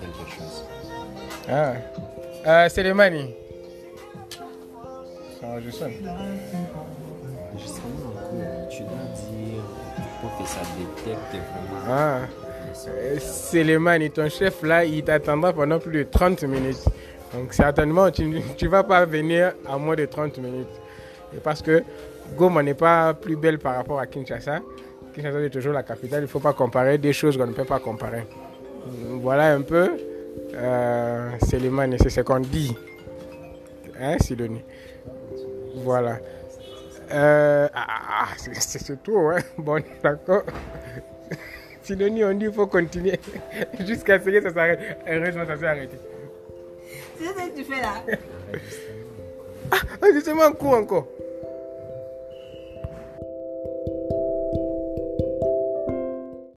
quelque chose. Ah. Euh, c'est le mani. Ça tu dois dire pour que ça détecte vraiment. Ah. C'est le mani, ton chef là, il t'attendra pendant plus de 30 minutes. Donc certainement, tu ne vas pas venir à moins de 30 minutes. Et parce que Goma n'est pas plus belle par rapport à Kinshasa. Kinshasa est toujours la capitale, il ne faut pas comparer des choses qu'on ne peut pas comparer. Voilà un peu, euh, c'est le mani, c'est ce qu'on dit. Hein, Sidonie? Voilà. Euh, ah, ah, c'est- c'est c'est tout, hein. Bon, d'accord. Sidonie, on dit qu'il faut continuer jusqu'à ce que ça s'arrête. Heureusement, ça s'est arrêté. C'est ce que tu fais là? Ah, justement, un coup encore.